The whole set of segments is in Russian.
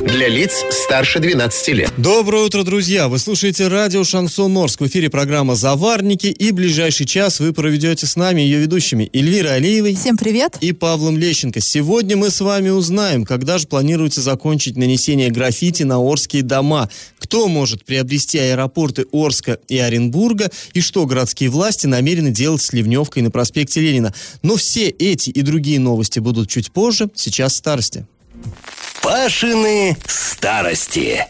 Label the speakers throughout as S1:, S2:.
S1: Для лиц старше 12 лет.
S2: Доброе утро, друзья! Вы слушаете радио «Шансон Орск». В эфире программа «Заварники». И ближайший час вы проведете с нами ее ведущими Эльвирой Алиевой.
S3: Всем привет!
S2: И Павлом Лещенко. Сегодня мы с вами узнаем, когда же планируется закончить нанесение граффити на Орские дома. Кто может приобрести аэропорты Орска и Оренбурга. И что городские власти намерены делать с Ливневкой на проспекте Ленина. Но все эти и другие новости будут чуть позже. Сейчас старости.
S4: Пашины старости.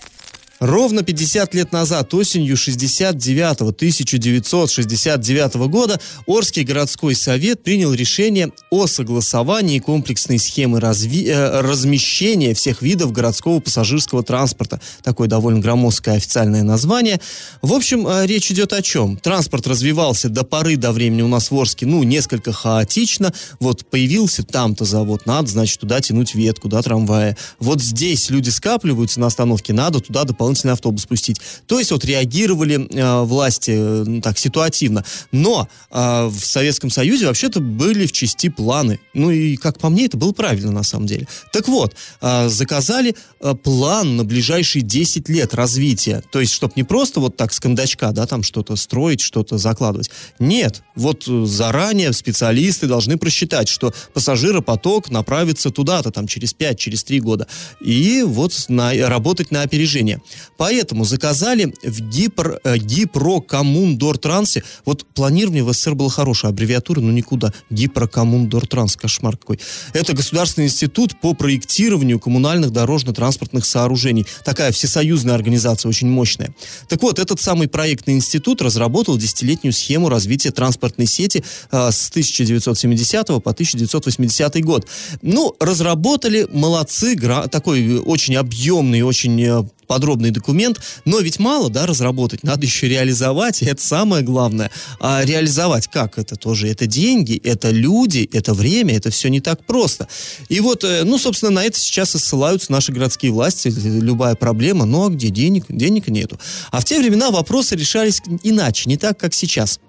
S2: Ровно 50 лет назад, осенью 69 1969 года, Орский городской совет принял решение о согласовании комплексной схемы разви... э, размещения всех видов городского пассажирского транспорта. Такое довольно громоздкое официальное название. В общем, э, речь идет о чем? Транспорт развивался до поры до времени у нас в Орске, ну, несколько хаотично. Вот появился там-то завод, надо, значит, туда тянуть ветку, да, трамвая. Вот здесь люди скапливаются на остановке, надо туда дополнительно дополнительный автобус пустить. То есть вот реагировали э, власти э, так ситуативно. Но э, в Советском Союзе вообще-то были в части планы. Ну и, как по мне, это было правильно на самом деле. Так вот, э, заказали э, план на ближайшие 10 лет развития. То есть, чтобы не просто вот так с кондачка, да, там что-то строить, что-то закладывать. Нет, вот э, заранее специалисты должны просчитать, что пассажиропоток направится туда-то, там, через 5, через 3 года. И вот на, работать на опережение. Поэтому заказали в Гипр, э, Гипрокоммундортрансе. Вот планирование в СССР было хорошее, аббревиатура, но никуда. Гипрокоммундортранс, кошмар какой. Это Государственный институт по проектированию коммунальных дорожно-транспортных сооружений. Такая всесоюзная организация, очень мощная. Так вот, этот самый проектный институт разработал десятилетнюю схему развития транспортной сети э, с 1970 по 1980 год. Ну, разработали, молодцы, гра- такой очень объемный, очень э, подробный документ, но ведь мало, да, разработать, надо еще реализовать, и это самое главное. А реализовать как это тоже? Это деньги, это люди, это время, это все не так просто. И вот, э, ну, собственно, на это сейчас и ссылаются наши городские власти, любая проблема, ну, а где денег? Денег нету. А в те времена вопросы решались иначе, не так, как сейчас.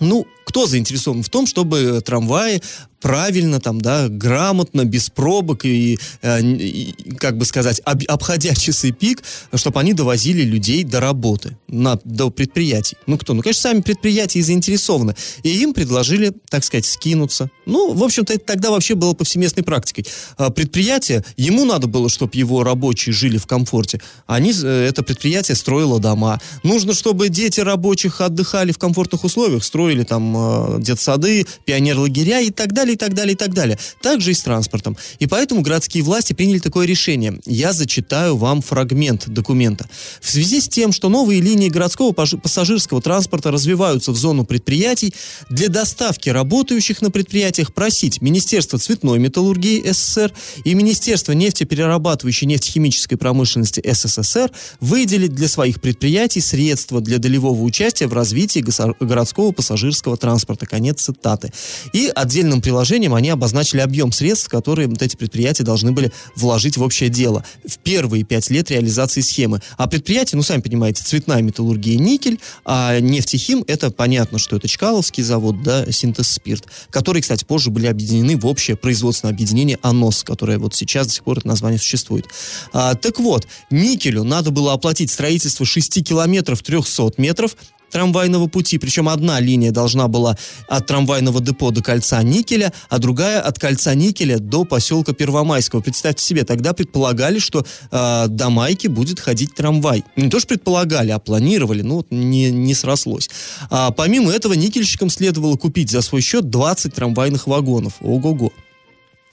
S2: Ну, кто заинтересован в том, чтобы трамваи правильно, там, да, грамотно, без пробок и, э, и как бы сказать, об, обходя часы пик, чтобы они довозили людей до работы, на, до предприятий. Ну, кто? Ну, конечно, сами предприятия заинтересованы. И им предложили, так сказать, скинуться. Ну, в общем-то, это тогда вообще было повсеместной практикой. А предприятие, ему надо было, чтобы его рабочие жили в комфорте. Они, э, это предприятие строило дома. Нужно, чтобы дети рабочих отдыхали в комфортных условиях, строили там э, детсады, пионер-лагеря и так далее, и так далее, и так далее. Также и с транспортом. И поэтому городские власти приняли такое решение. Я зачитаю вам фрагмент документа. В связи с тем, что новые линии городского пассажирского транспорта развиваются в зону предприятий, для доставки работающих на предприятиях просить Министерство цветной металлургии СССР и Министерство нефтеперерабатывающей нефтехимической промышленности СССР выделить для своих предприятий средства для долевого участия в развитии городского пассажирского транспорта. Конец цитаты. И отдельным приложением они обозначили объем средств, которые вот эти предприятия должны были вложить в общее дело в первые пять лет реализации схемы. А предприятие, ну, сами понимаете, цветная металлургия, никель, а нефтехим, это понятно, что это Чкаловский завод, да, синтез спирт, которые, кстати, позже были объединены в общее производственное объединение АНОС, которое вот сейчас до сих пор это название существует. А, так вот, никелю надо было оплатить строительство 6 километров 300 метров, трамвайного пути. Причем одна линия должна была от трамвайного депо до кольца Никеля, а другая от кольца Никеля до поселка Первомайского. Представьте себе, тогда предполагали, что э, до Майки будет ходить трамвай. Не то, что предполагали, а планировали, ну, не, не срослось. А, помимо этого, никельщикам следовало купить за свой счет 20 трамвайных вагонов. Ого-го.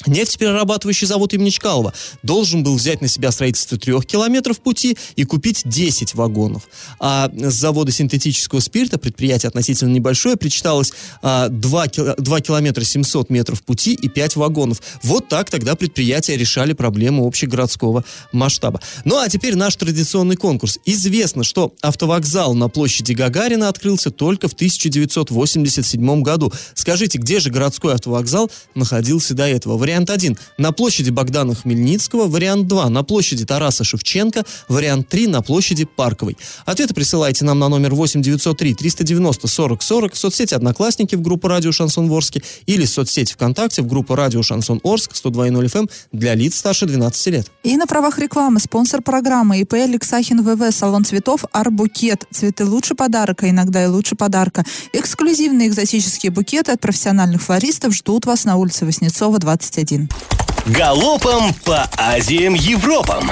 S2: Нефтеперерабатывающий завод имени Чкалова должен был взять на себя строительство трех километров пути и купить 10 вагонов. А с завода синтетического спирта, предприятие относительно небольшое, причиталось а, 2, 2 километра 700 метров пути и 5 вагонов. Вот так тогда предприятия решали проблему общегородского масштаба. Ну а теперь наш традиционный конкурс. Известно, что автовокзал на площади Гагарина открылся только в 1987 году. Скажите, где же городской автовокзал находился до этого? Вариант 1 на площади Богдана Хмельницкого. Вариант 2 на площади Тараса Шевченко. Вариант 3 на площади Парковой. Ответы присылайте нам на номер 8 903 390 40 40 в соцсети Одноклассники в группу Радио Шансон Ворске или в соцсети ВКонтакте в группу Радио Шансон Орск 102.0 FM эм для лиц старше 12 лет.
S3: И на правах рекламы спонсор программы ИП Алексахин ВВ салон цветов Арбукет. Цветы лучше подарка, иногда и лучше подарка. Эксклюзивные экзотические букеты от профессиональных флористов ждут вас на улице Воснецова, 21.
S4: Галопом по Азиям Европам!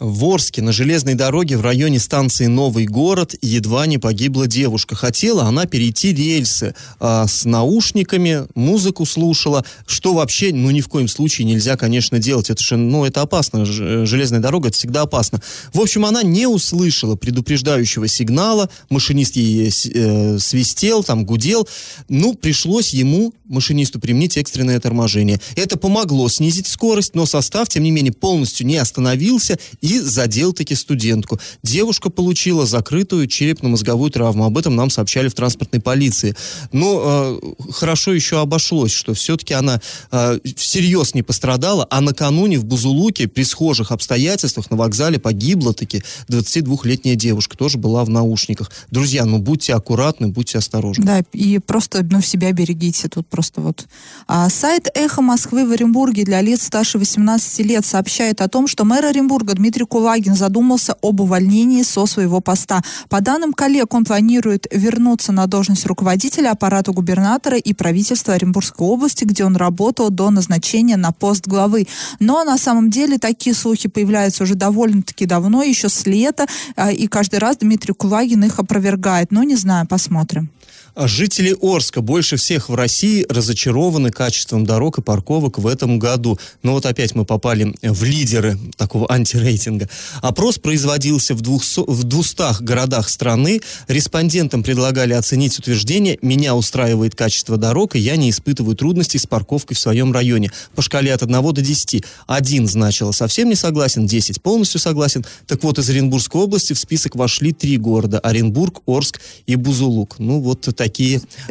S2: В Орске на железной дороге в районе станции Новый город едва не погибла девушка. Хотела она перейти рельсы а, с наушниками, музыку слушала, что вообще, ну, ни в коем случае нельзя, конечно, делать. Это же, ну, это опасно. Железная дорога, это всегда опасно. В общем, она не услышала предупреждающего сигнала, машинист ей э, свистел, там, гудел. Ну, пришлось ему, машинисту, применить экстренное торможение. Это помогло снизить скорость, но состав, тем не менее, полностью не остановился и задел таки студентку. Девушка получила закрытую черепно-мозговую травму. Об этом нам сообщали в транспортной полиции. Но э, хорошо еще обошлось, что все-таки она э, всерьез не пострадала, а накануне в Бузулуке при схожих обстоятельствах на вокзале погибла таки 22-летняя девушка, тоже была в наушниках. Друзья, ну будьте аккуратны, будьте осторожны.
S3: Да, и просто ну, себя берегите. Тут просто вот. А, сайт «Эхо Москвы» в Оренбурге для лиц старше 18 лет сообщает о том, что мэр Оренбурга Дмитрий Дмитрий Кулагин задумался об увольнении со своего поста. По данным коллег, он планирует вернуться на должность руководителя аппарата губернатора и правительства Оренбургской области, где он работал до назначения на пост главы. Но на самом деле такие слухи появляются уже довольно-таки давно, еще с лета, а, и каждый раз Дмитрий Кулагин их опровергает. Но не знаю, посмотрим.
S2: А жители Орска больше всех в России разочарованы качеством дорог и парковок в этом году. Но вот опять мы попали в лидеры такого антирейтинга. Опрос производился в, 200, в 200 городах страны. Респондентам предлагали оценить утверждение «Меня устраивает качество дорог, и я не испытываю трудностей с парковкой в своем районе». По шкале от 1 до 10. Один значило совсем не согласен, 10 полностью согласен. Так вот, из Оренбургской области в список вошли три города – Оренбург, Орск и Бузулук. Ну, вот такие...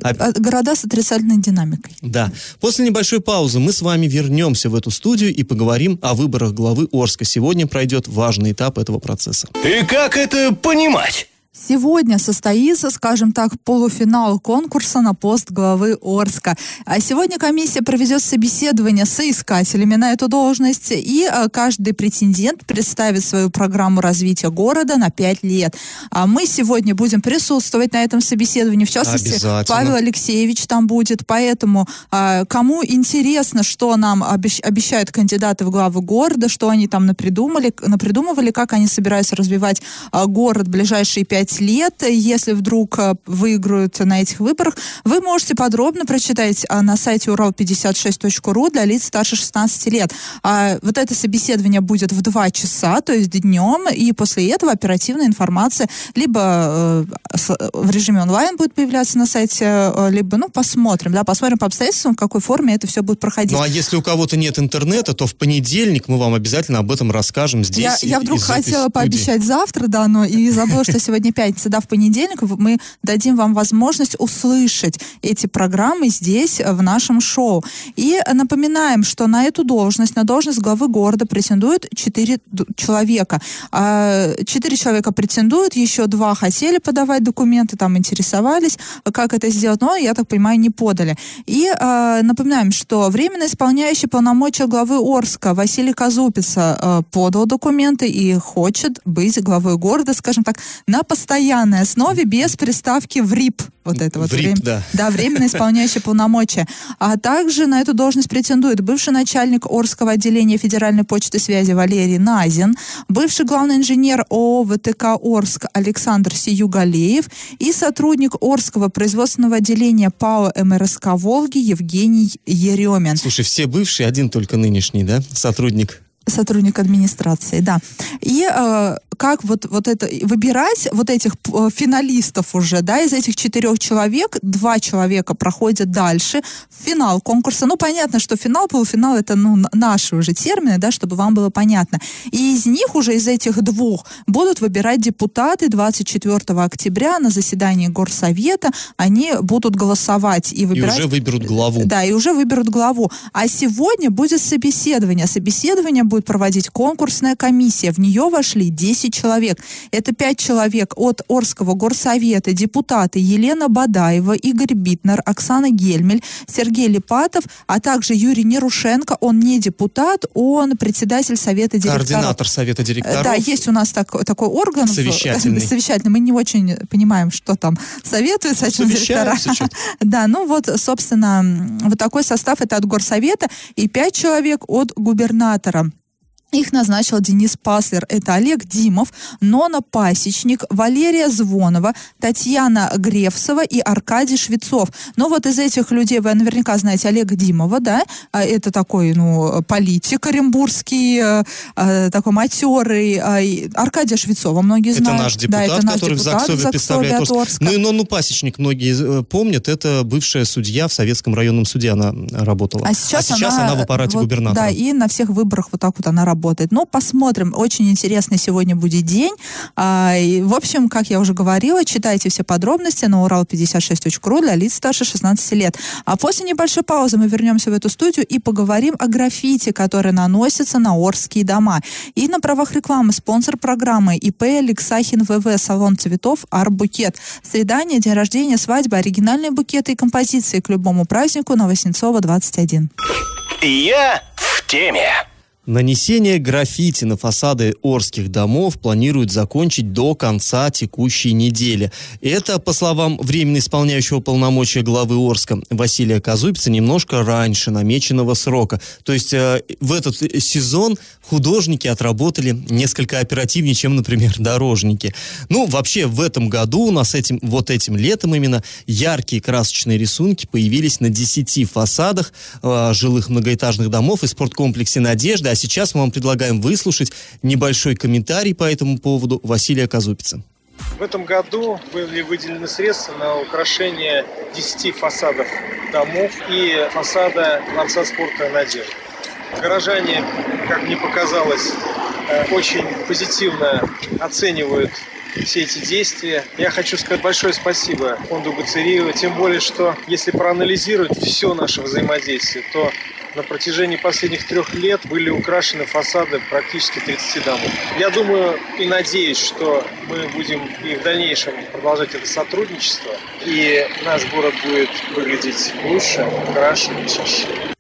S3: А, города с отрицательной динамикой.
S2: Да. После небольшой паузы мы с вами вернемся в эту студию и поговорим о выборах главы Орска. Сегодня пройдет важный этап этого процесса.
S4: И как это понимать?
S3: Сегодня состоится, скажем так, полуфинал конкурса на пост главы Орска. А сегодня комиссия проведет собеседование с искателями на эту должность, и а, каждый претендент представит свою программу развития города на пять лет. А мы сегодня будем присутствовать на этом собеседовании. В частности, Павел Алексеевич там будет. Поэтому а, кому интересно, что нам обещ обещают кандидаты в главы города, что они там напридумали, напридумывали, как они собираются развивать а, город в ближайшие пять 5 лет. Если вдруг э, выиграют на этих выборах, вы можете подробно прочитать а, на сайте урал56.ру для лиц старше 16 лет. А вот это собеседование будет в 2 часа, то есть днем, и после этого оперативная информация либо э, в режиме онлайн будет появляться на сайте, э, либо, ну, посмотрим, да, посмотрим по обстоятельствам, в какой форме это все будет проходить. Ну,
S2: а если у кого-то нет интернета, то в понедельник мы вам обязательно об этом расскажем здесь.
S3: Я, я вдруг хотела пообещать завтра, да, но и забыла, что сегодня пятница, да, в понедельник мы дадим вам возможность услышать эти программы здесь, в нашем шоу. И напоминаем, что на эту должность, на должность главы города претендуют четыре человека. А, четыре человека претендуют, еще два хотели подавать документы, там интересовались, как это сделать, но, я так понимаю, не подали. И а, напоминаем, что временно исполняющий полномочия главы Орска Василий Казупица а, подал документы и хочет быть главой города, скажем так, на постоянной основе без приставки в РИП. Вот это вот. Время,
S2: да.
S3: Да, временно исполняющий полномочия. А также на эту должность претендует бывший начальник Орского отделения Федеральной почты связи Валерий Назин, бывший главный инженер ООО ВТК Орск Александр Сиюгалеев и сотрудник Орского производственного отделения ПАО МРСК Волги Евгений Еремин.
S2: Слушай, все бывшие, один только нынешний, да, сотрудник
S3: Сотрудник администрации, да. И э, как вот, вот это, выбирать вот этих э, финалистов уже, да, из этих четырех человек, два человека проходят дальше в финал конкурса. Ну, понятно, что финал, полуфинал, это, ну, наши уже термины, да, чтобы вам было понятно. И из них уже, из этих двух, будут выбирать депутаты 24 октября на заседании Горсовета. Они будут голосовать и выбирать...
S2: И уже выберут главу.
S3: Да, и уже выберут главу. А сегодня будет собеседование. Собеседование будет проводить конкурсная комиссия. В нее вошли 10 человек. Это 5 человек от Орского горсовета, депутаты Елена Бадаева, Игорь Битнер, Оксана Гельмель, Сергей Липатов, а также Юрий Нерушенко. Он не депутат, он председатель совета директоров.
S2: Координатор совета директоров.
S3: Да, есть у нас так, такой орган.
S2: Совещательный.
S3: Совещательный. Мы не очень понимаем, что там советуют с этим директора. Да, ну вот, собственно, вот такой состав это от горсовета и пять человек от губернатора. Их назначил Денис Паслер. Это Олег Димов, Нона Пасечник, Валерия Звонова, Татьяна Гревсова и Аркадий Швецов. Но вот из этих людей вы наверняка знаете Олега Димова, да? А, это такой, ну, политик оренбургский, э, э, такой матерый. А, Аркадия Швецова многие знают.
S2: Это наш депутат, да, это наш который депутат в ЗАГСове представляет. Орска. Ну и Нону Пасечник многие э, помнят. Это бывшая судья в Советском районном суде она работала.
S3: А сейчас, а сейчас
S2: она, она в аппарате
S3: вот,
S2: губернатора.
S3: Да, и на всех выборах вот так вот она работает работает. Но посмотрим. Очень интересный сегодня будет день. А, и, в общем, как я уже говорила, читайте все подробности на урал56.ру для лиц старше 16 лет. А после небольшой паузы мы вернемся в эту студию и поговорим о граффити, которые наносятся на Орские дома. И на правах рекламы спонсор программы ИП Алексахин ВВ, салон цветов Арбукет. Свидание, день рождения, свадьба, оригинальные букеты и композиции к любому празднику на Воснецова 21.
S4: Я в теме.
S2: Нанесение граффити на фасады Орских домов планируют закончить до конца текущей недели. Это, по словам временно исполняющего полномочия главы Орска Василия Казупица, немножко раньше намеченного срока. То есть э, в этот сезон художники отработали несколько оперативнее, чем, например, дорожники. Ну, вообще, в этом году у нас этим, вот этим летом именно яркие красочные рисунки появились на 10 фасадах э, жилых многоэтажных домов и спорткомплексе «Надежда». А сейчас мы вам предлагаем выслушать небольшой комментарий по этому поводу Василия Казупица.
S5: В этом году были выделены средства на украшение 10 фасадов домов и фасада Дворца спорта «Надежда». Горожане, как мне показалось, э, очень позитивно оценивают все эти действия. Я хочу сказать большое спасибо фонду Гуцериева, тем более, что если проанализировать все наше взаимодействие, то на протяжении последних трех лет были украшены фасады практически 30 домов. Я думаю и надеюсь, что мы будем и в дальнейшем продолжать это сотрудничество, и наш город будет выглядеть лучше, краше и чище.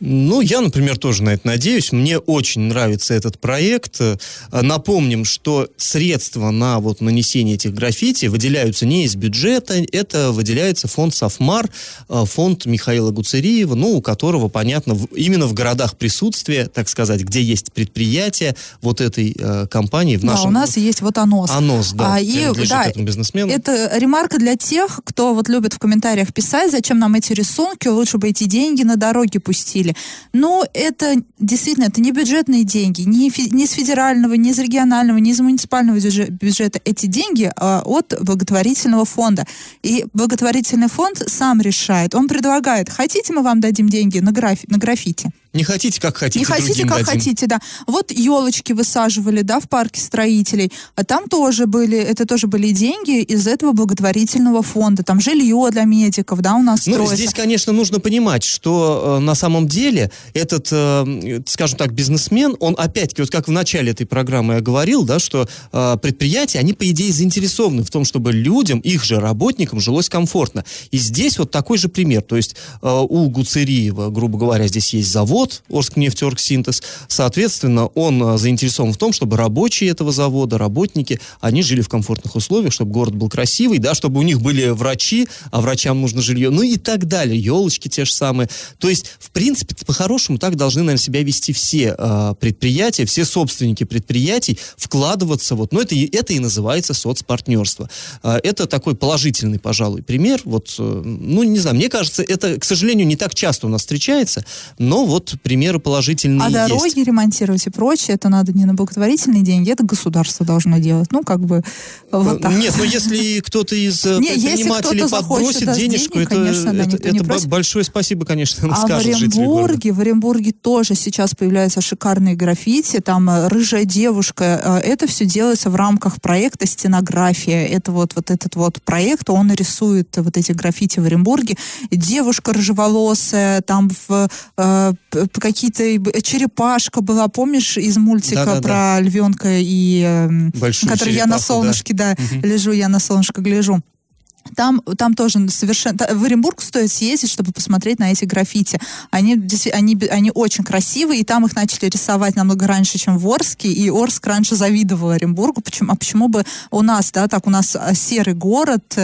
S2: Ну, я, например, тоже на это надеюсь. Мне очень нравится этот проект. Э, напомним, что средства на вот нанесение этих граффити выделяются не из бюджета, это выделяется фонд Софмар, э, фонд Михаила Гуцериева, ну, у которого, понятно, именно в городах присутствия, так сказать, где есть предприятия вот этой э, компании в нашем...
S3: Да, у нас есть вот АНОС.
S2: АНОС, да,
S3: а, и, да,
S2: этому бизнесмену.
S3: Это ремарка для тех, кто вот любит в комментариях писать, зачем нам эти рисунки, лучше бы эти деньги на дороги пустили говорили. Но это действительно, это не бюджетные деньги, не, фи, не с федерального, не из регионального, не из муниципального бюджета. Эти деньги а, от благотворительного фонда. И благотворительный фонд сам решает. Он предлагает, хотите мы вам дадим деньги на, графи, на граффити?
S2: Не хотите, как хотите,
S3: Не хотите, как
S2: дадим.
S3: хотите, да. Вот елочки высаживали, да, в парке строителей, а там тоже были, это тоже были деньги из этого благотворительного фонда. Там жилье для медиков, да, у нас
S2: Ну,
S3: строится.
S2: здесь, конечно, нужно понимать, что э, на самом деле этот, э, скажем так, бизнесмен, он опять-таки, вот как в начале этой программы я говорил, да, что э, предприятия, они, по идее, заинтересованы в том, чтобы людям, их же работникам жилось комфортно. И здесь вот такой же пример. То есть э, у Гуцериева, грубо говоря, здесь есть завод, завод Орскнефтеоргсинтез. Соответственно, он а, заинтересован в том, чтобы рабочие этого завода, работники, они жили в комфортных условиях, чтобы город был красивый, да, чтобы у них были врачи, а врачам нужно жилье, ну и так далее. Елочки те же самые. То есть, в принципе, по-хорошему так должны, наверное, себя вести все э, предприятия, все собственники предприятий, вкладываться вот, ну это, это и называется соцпартнерство. Э, это такой положительный, пожалуй, пример. Вот, э, ну, не знаю, мне кажется, это, к сожалению, не так часто у нас встречается, но вот вот примеры положительные
S3: А
S2: есть.
S3: дороги ремонтировать и прочее, это надо не на благотворительные деньги, это государство должно делать. Ну, как бы вот так.
S2: Нет, но если кто-то из э, предпринимателей подбросит денежку, это, большое спасибо, конечно,
S3: А в
S2: скажут жители города.
S3: В Оренбурге тоже сейчас появляются шикарные граффити, там э, рыжая девушка, э, это все делается в рамках проекта «Стенография». Это вот, вот этот вот проект, он рисует вот эти граффити в Оренбурге. Девушка рыжеволосая, там в, э, какие-то черепашка была, помнишь, из мультика
S2: Да-да-да.
S3: про львенка и... эм,
S2: Большую
S3: который я на
S2: черепаху, да.
S3: солнышке, да,
S2: Мгм.
S3: лежу, я на солнышко гляжу. Там, там тоже совершенно... В Оренбург стоит съездить, чтобы посмотреть на эти граффити. Они, они, они очень красивые, и там их начали рисовать намного раньше, чем в Орске, и Орск раньше завидовал Оренбургу. Почему, а почему бы у нас, да, так у нас а, серый город,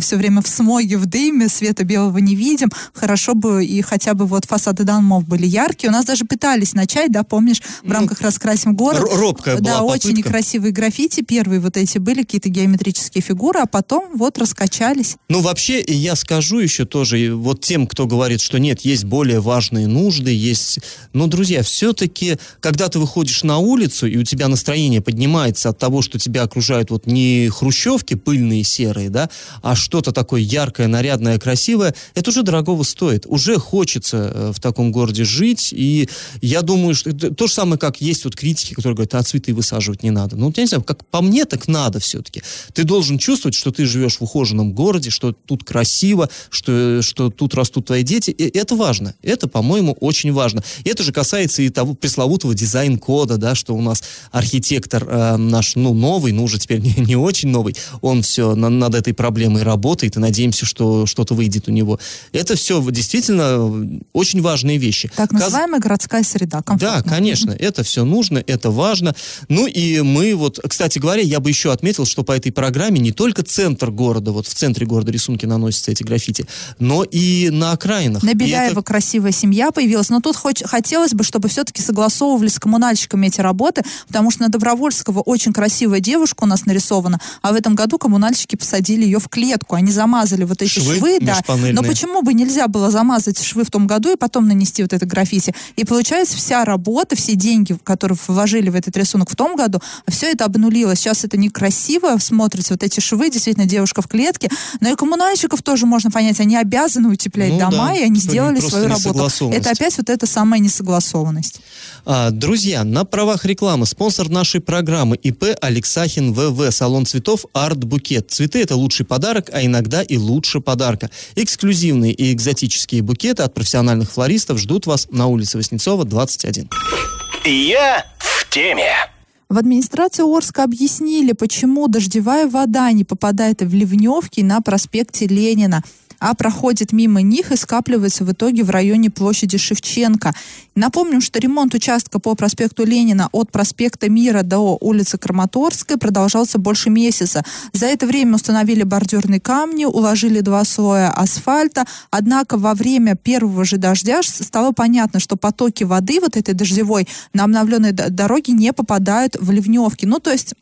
S3: все время в смоге, в дыме, света белого не видим. Хорошо бы и хотя бы вот фасады домов были яркие. У нас даже пытались начать, да, помнишь, в
S2: Ну,
S3: рамках «Раскрасим город».
S2: робкая была
S3: Да, очень
S2: попытка.
S3: некрасивые граффити. Первые вот эти были какие-то геометрические фигуры, а потом вот раскачались.
S2: Ну, вообще, я скажу еще тоже, вот тем, кто говорит, что нет, есть более важные нужды, есть... Но, друзья, все-таки, когда ты выходишь на улицу, и у тебя настроение поднимается от того, что тебя окружают вот не хрущевки пыльные, серые, да, а что-то такое яркое, нарядное, красивое, это уже дорогого стоит. Уже хочется э, в таком городе жить, и я думаю, что то же самое, как есть вот критики, которые говорят, а цветы высаживать не надо. Ну, я не знаю, как по мне, так надо все-таки. Ты должен чувствовать, что ты живешь в ухоженном городе, что тут красиво, что, что тут растут твои дети. И это важно. Это, по-моему, очень важно. И это же касается и того пресловутого дизайн-кода, да, что у нас архитектор э, наш, ну, новый, ну, уже теперь не, не очень новый, он все на- над этой проблемой работает, и надеемся, что что-то выйдет у него. Это все действительно очень важные вещи.
S3: Так
S2: Каз-
S3: называемая городская среда.
S2: да,
S3: комфортная.
S2: конечно, это все нужно, это важно. Ну и мы вот, кстати говоря, я бы еще отметил, что по этой программе не только центр города, вот в центре города рисунки наносятся эти граффити, но и на окраинах.
S3: На
S2: И это-
S3: Беляева красивая семья появилась, но тут хоть, хотелось бы, чтобы все-таки согласовывали с коммунальщиками эти работы, потому что на Добровольского очень красивая девушка у нас нарисована, а в этом году коммунальщики посадили ее в клетку, они замазали вот эти
S2: Швы
S3: швы, да. Но почему бы нельзя было замазать швы в том году и потом нанести вот это граффити? И получается вся работа, все деньги, которые вложили в этот рисунок в том году, все это обнулилось. Сейчас это некрасиво смотрится, вот эти швы, действительно, девушка в клетке, но и коммунальщиков тоже можно понять, они обязаны утеплять
S2: Ну
S3: дома,
S2: да,
S3: и они сделали свою работу. Это опять вот эта самая несогласованность.
S2: А, друзья, на правах рекламы спонсор нашей программы ИП Алексахин ВВ, салон цветов Арт Букет. Цветы это лучший подарок, а иногда и лучше подарка. Эксклюзивные и экзотические букеты от профессиональных флористов ждут вас на улице Воснецова, 21.
S4: Я в теме.
S3: В администрации Орска объяснили, почему дождевая вода не попадает в ливневки на проспекте Ленина, а проходит мимо них и скапливается в итоге в районе площади Шевченко. Напомним, что ремонт участка по проспекту Ленина от проспекта Мира до улицы Краматорской продолжался больше месяца. За это время установили бордюрные камни, уложили два слоя асфальта. Однако во время первого же дождя стало понятно, что потоки воды вот этой дождевой на обновленной дороге не попадают в ливневки. Ну, то есть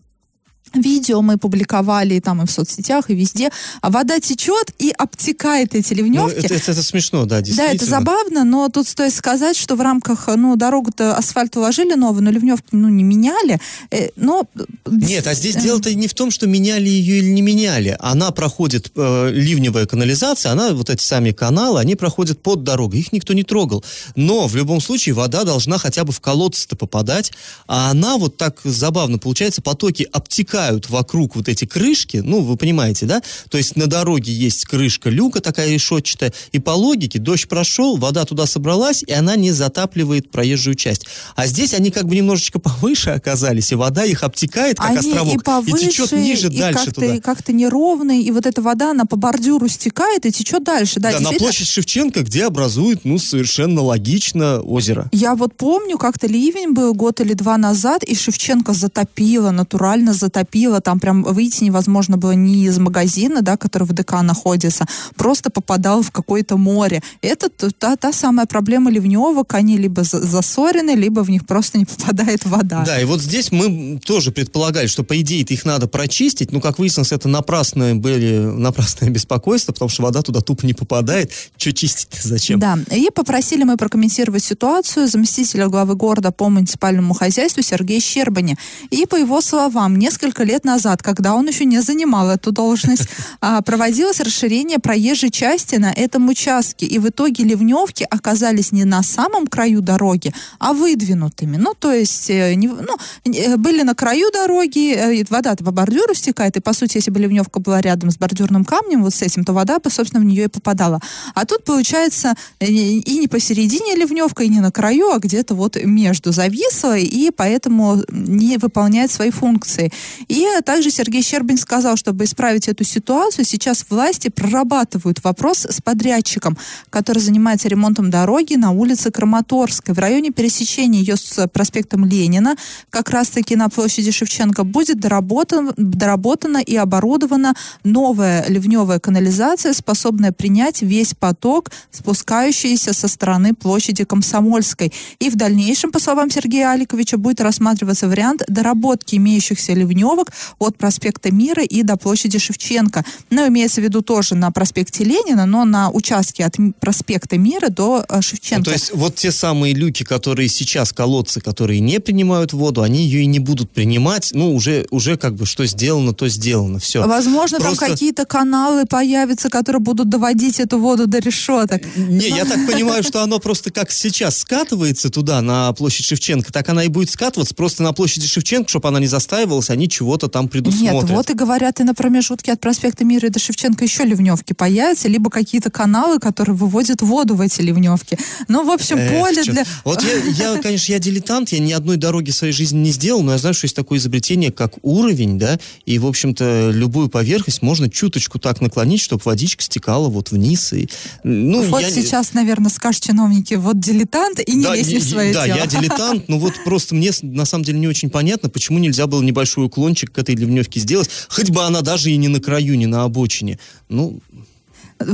S3: Видео мы публиковали и там и в соцсетях, и везде. А вода течет и обтекает эти
S2: Ну,
S3: ливневки.
S2: это, это- это смешно, да,
S3: Да,
S2: действительно.
S3: это забавно, но тут стоит сказать, что в рамках, ну, дорогу-то асфальт уложили новый, но ливневки, ну, не меняли. Э, но...
S2: Нет, а здесь
S3: Э,
S2: дело-то не в том, что меняли ее или не меняли. Она проходит, э, ливневая канализация, она, вот эти сами каналы, они проходят под дорогой, их никто не трогал. Но в любом случае вода должна хотя бы в колодцы-то попадать, а она вот так забавно, получается, потоки обтекают вокруг вот эти крышки, ну, вы понимаете, да? То есть на дороге есть крышка люка такая решетчатая, и по логике дождь прошел, вода туда собралась, и она не затапливает проезжую часть. А здесь они как бы немножечко повыше оказались, и вода их обтекает, как
S3: Они
S2: островок,
S3: и повыше,
S2: течет ниже,
S3: и
S2: дальше
S3: как-то,
S2: туда.
S3: и как-то неровный, и вот эта вода, она по бордюру стекает и течет дальше. Да,
S2: Да, на площадь Шевченко, где образует, ну, совершенно логично озеро.
S3: Я вот помню, как-то ливень был год или два назад, и Шевченко затопило, натурально затопило. Топило, там прям выйти невозможно было ни из магазина, да, который в ДК находится, просто попадал в какое-то море. Это та, та самая проблема ливневок, они либо засорены, либо в них просто не попадает вода.
S2: Да, и вот здесь мы тоже предполагали, что по идее их надо прочистить, но как выяснилось, это напрасное были напрасное беспокойство, потому что вода туда тупо не попадает. Что чистить зачем?
S3: Да, и попросили мы прокомментировать ситуацию заместителя главы города по муниципальному хозяйству Сергея Щербани. И по его словам, несколько лет назад, когда он еще не занимал эту должность, а, проводилось расширение проезжей части на этом участке. И в итоге ливневки оказались не на самом краю дороги, а выдвинутыми. Ну, то есть, э, ну, э, были на краю дороги, э, вода-то по бордюру стекает, и, по сути, если бы ливневка была рядом с бордюрным камнем, вот с этим, то вода бы, собственно, в нее и попадала. А тут, получается, и не посередине ливневка, и не на краю, а где-то вот между зависла, и поэтому не выполняет свои функции. И также Сергей Щербин сказал, чтобы исправить эту ситуацию, сейчас власти прорабатывают вопрос с подрядчиком, который занимается ремонтом дороги на улице Краматорской. В районе пересечения ее с проспектом Ленина, как раз-таки на площади Шевченко, будет доработан, доработана и оборудована новая ливневая канализация, способная принять весь поток, спускающийся со стороны площади Комсомольской. И в дальнейшем, по словам Сергея Аликовича, будет рассматриваться вариант доработки имеющихся ливневок от проспекта Мира и до площади Шевченко. Но ну, имеется в виду тоже на проспекте Ленина, но на участке от проспекта Мира до э, Шевченко. Ну,
S2: то есть вот те самые люки, которые сейчас, колодцы, которые не принимают воду, они ее и не будут принимать. Ну, уже, уже как бы что сделано, то сделано. Все.
S3: Возможно, Просто... там какие-то каналы появятся, которые будут доводить эту воду до решеток.
S2: Не, я так понимаю, что оно просто как сейчас скатывается туда, на площадь Шевченко, так она и будет скатываться просто на площади Шевченко, чтобы она не застаивалась, они чего-то там предусмотрят.
S3: Нет, вот и говорят, и на промежутке от проспекта Мира и до Шевченко еще ливневки появятся, либо какие-то каналы, которые выводят воду в эти ливневки. Ну, в общем, Эх, поле
S2: чё.
S3: для...
S2: Вот я, я, конечно, я дилетант, я ни одной дороги в своей жизни не сделал, но я знаю, что есть такое изобретение, как уровень, да, и, в общем-то, любую поверхность можно чуточку так наклонить, чтобы водичка стекала вот вниз. И,
S3: ну, вот я... сейчас, наверное, скажут чиновники, вот дилетант и не да, лезь в свое
S2: Да,
S3: тело.
S2: я дилетант, но вот просто мне на самом деле не очень понятно, почему нельзя было небольшой уклончик к этой ливневке сделать, хоть бы она даже и не на краю, не на обочине. Ну,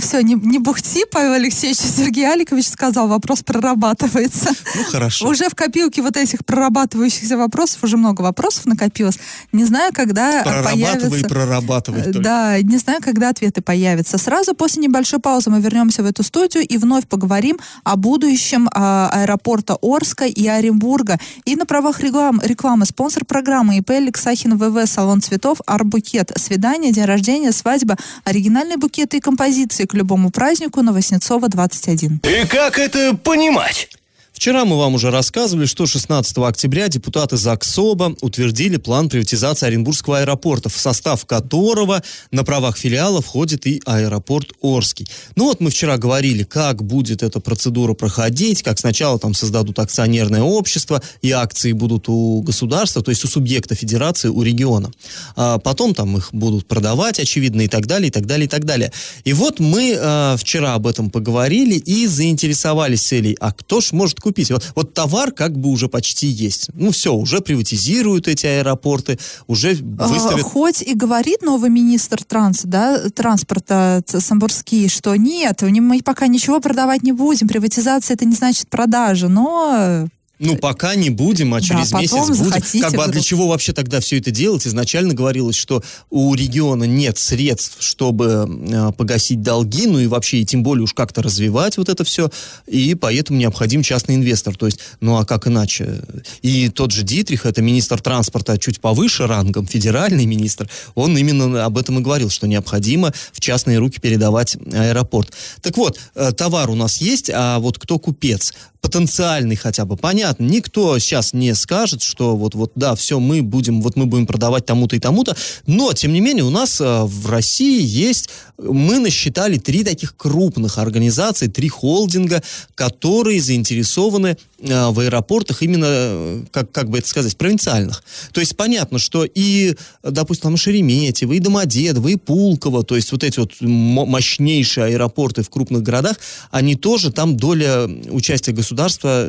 S3: все, не, не бухти, Павел Алексеевич, Сергей Аликович сказал, вопрос прорабатывается.
S2: Ну, хорошо.
S3: Уже в копилке вот этих прорабатывающихся вопросов, уже много вопросов накопилось. Не знаю, когда
S2: появятся... и прорабатывай только.
S3: Да, не знаю, когда ответы появятся. Сразу после небольшой паузы мы вернемся в эту студию и вновь поговорим о будущем а, аэропорта Орска и Оренбурга. И на правах реклам, рекламы спонсор программы ИП Алексахин ВВ, салон цветов, Арбукет. Свидание, день рождения, свадьба, оригинальные букеты и композиции традиции к любому празднику на Воснецова 21.
S4: И как это понимать?
S2: Вчера мы вам уже рассказывали, что 16 октября депутаты ЗАГСОБа утвердили план приватизации Оренбургского аэропорта, в состав которого на правах филиала входит и аэропорт Орский. Ну вот мы вчера говорили, как будет эта процедура проходить, как сначала там создадут акционерное общество, и акции будут у государства, то есть у субъекта федерации, у региона. А потом там их будут продавать, очевидно, и так далее, и так далее, и так далее. И вот мы а, вчера об этом поговорили и заинтересовались целей, а кто ж может купить. Вот, вот товар как бы уже почти есть. Ну все, уже приватизируют эти аэропорты, уже а, выставят...
S3: Хоть и говорит новый министр транс, да, транспорта Самбурский, что нет, мы пока ничего продавать не будем, приватизация это не значит продажа, но
S2: ну, пока не будем, а через да, месяц будем. Как бы, а для чего вообще тогда все это делать? Изначально говорилось, что у региона нет средств, чтобы э, погасить долги, ну и вообще, и тем более уж как-то развивать вот это все, и поэтому необходим частный инвестор. То есть, ну а как иначе? И тот же Дитрих, это министр транспорта чуть повыше рангом, федеральный министр, он именно об этом и говорил, что необходимо в частные руки передавать аэропорт. Так вот, э, товар у нас есть, а вот кто купец? потенциальный хотя бы, понятно, никто сейчас не скажет, что вот, вот, да, все, мы будем, вот мы будем продавать тому-то и тому-то, но, тем не менее, у нас э, в России есть, мы насчитали три таких крупных организации, три холдинга, которые заинтересованы э, в аэропортах именно, э, как, как бы это сказать, провинциальных. То есть понятно, что и, допустим, там Шереметьево, и Домодедово, и Пулково, то есть вот эти вот мощнейшие аэропорты в крупных городах, они тоже, там доля участия государства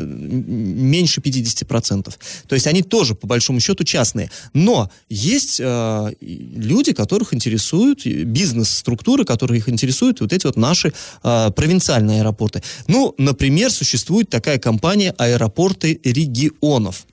S2: меньше 50%. То есть они тоже, по большому счету, частные. Но есть э, люди, которых интересуют, бизнес-структуры, которые их интересуют, вот эти вот наши э, провинциальные аэропорты. Ну, например, существует такая компания «Аэропорты регионов».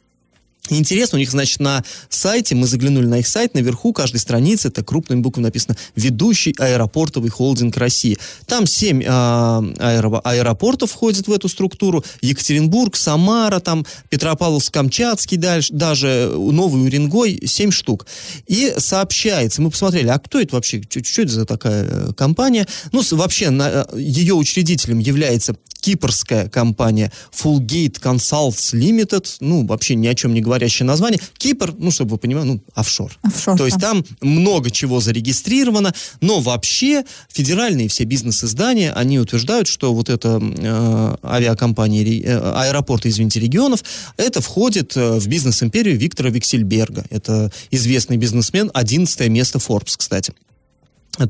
S2: Интересно, у них, значит, на сайте, мы заглянули на их сайт, наверху каждой страницы, это крупными буквами написано «Ведущий аэропортовый холдинг России». Там семь э, аэро, аэропортов входят в эту структуру. Екатеринбург, Самара, там Петропавловск-Камчатский, дальше, даже Новый Уренгой, семь штук. И сообщается, мы посмотрели, а кто это вообще, что это за такая э, компания? Ну, вообще, на, э, ее учредителем является кипрская компания Fullgate Consults Limited, ну, вообще ни о чем не говорящее название. Кипр, ну, чтобы вы понимали, ну, офшор. офшор То есть там много чего зарегистрировано, но вообще федеральные все бизнес-издания, они утверждают, что вот эта э, авиакомпания, э, аэропорты, извините, регионов, это входит э, в бизнес-империю Виктора Виксельберга. Это известный бизнесмен, 11 место Forbes, кстати.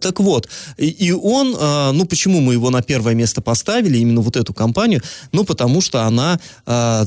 S2: Так вот, и он, а, ну почему мы его на первое место поставили, именно вот эту компанию, ну потому что она а,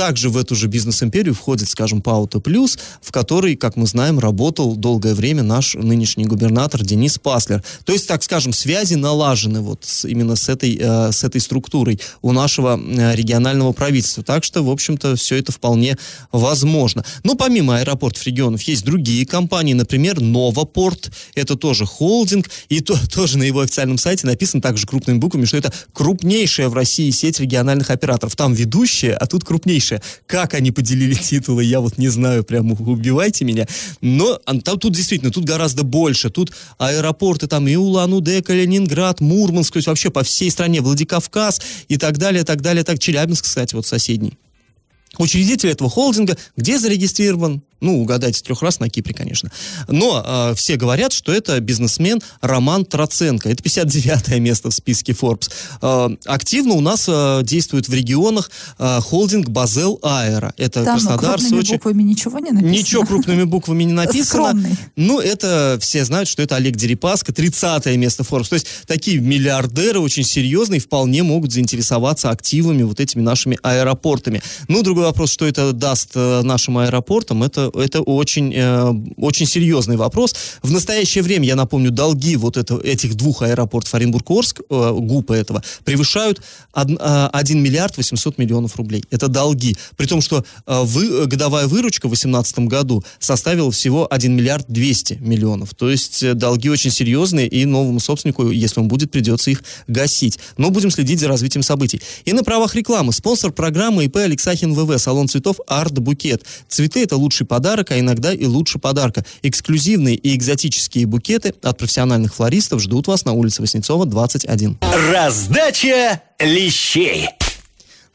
S2: также в эту же бизнес-империю входит, скажем, Паута Плюс, в которой, как мы знаем, работал долгое время наш нынешний губернатор Денис Паслер. То есть, так скажем, связи налажены вот с, именно с этой, э, с этой структурой у нашего э, регионального правительства. Так что, в общем-то, все это вполне возможно. Но помимо аэропортов регионов есть другие компании, например, Новопорт, это тоже холдинг, и то, тоже на его официальном сайте написано также крупными буквами, что это крупнейшая в России сеть региональных операторов. Там ведущая, а тут крупнейшая дальше. Как они поделили титулы, я вот не знаю, прям убивайте меня. Но там, тут действительно, тут гораздо больше. Тут аэропорты там и Улан-Удэ, Калининград, Мурманск, то есть вообще по всей стране, Владикавказ и так далее, так далее, так Челябинск, кстати, вот соседний. Учредитель этого холдинга где зарегистрирован? Ну, угадайте трех раз на Кипре, конечно. Но э, все говорят, что это бизнесмен Роман Троценко. Это 59 место в списке Forbes. Э, активно у нас э, действует в регионах э, холдинг Базел Аэро. Это
S3: Там
S2: Краснодар,
S3: крупными
S2: Сочи.
S3: буквами ничего не написано?
S2: Ничего крупными буквами не написано.
S3: Скромный.
S2: Ну, это все знают, что это Олег Дерипаска, 30 место Forbes. То есть такие миллиардеры очень серьезные вполне могут заинтересоваться активами вот этими нашими аэропортами. Ну, другой вопрос, что это даст э, нашим аэропортам, это это очень, э, очень серьезный вопрос. В настоящее время, я напомню, долги вот это, этих двух аэропортов Оренбург-Орск, э, ГУПа этого, превышают 1, э, 1 миллиард 800 миллионов рублей. Это долги. При том, что э, вы, годовая выручка в 2018 году составила всего 1 миллиард 200 миллионов. То есть э, долги очень серьезные, и новому собственнику, если он будет, придется их гасить. Но будем следить за развитием событий. И на правах рекламы. Спонсор программы ИП Алексахин ВВ. Салон цветов Арт Букет. Цветы – это лучший подарок, а иногда и лучше подарка. Эксклюзивные и экзотические букеты от профессиональных флористов ждут вас на улице Васнецова, 21.
S4: Раздача лещей.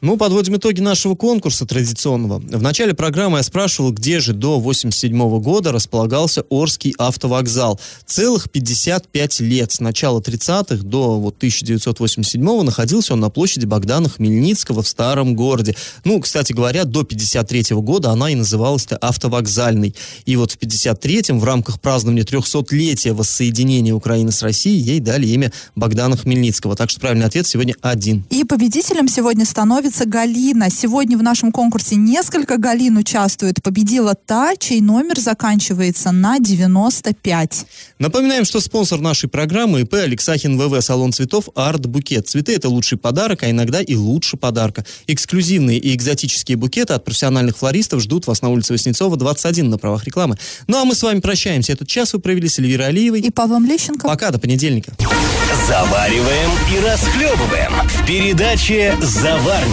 S2: Ну, подводим итоги нашего конкурса традиционного. В начале программы я спрашивал, где же до 87 года располагался Орский автовокзал. Целых 55 лет. С начала 30-х до вот 1987 находился он на площади Богдана Хмельницкого в Старом городе. Ну, кстати говоря, до 53 года она и называлась-то автовокзальной. И вот в 53-м в рамках празднования 300-летия воссоединения Украины с Россией ей дали имя Богдана Хмельницкого. Так что правильный ответ сегодня один.
S3: И победителем сегодня становится Галина. Сегодня в нашем конкурсе несколько Галин участвует. Победила та, чей номер заканчивается на 95.
S2: Напоминаем, что спонсор нашей программы ИП Алексахин ВВ, салон цветов Арт Букет. Цветы это лучший подарок, а иногда и лучше подарка. Эксклюзивные и экзотические букеты от профессиональных флористов ждут вас на улице Васнецова, 21 на правах рекламы. Ну а мы с вами прощаемся. Этот час вы провели с Эльвирой Алиевой.
S3: И Павлом Лещенко.
S2: Пока, до понедельника.
S4: Завариваем и расхлебываем в передаче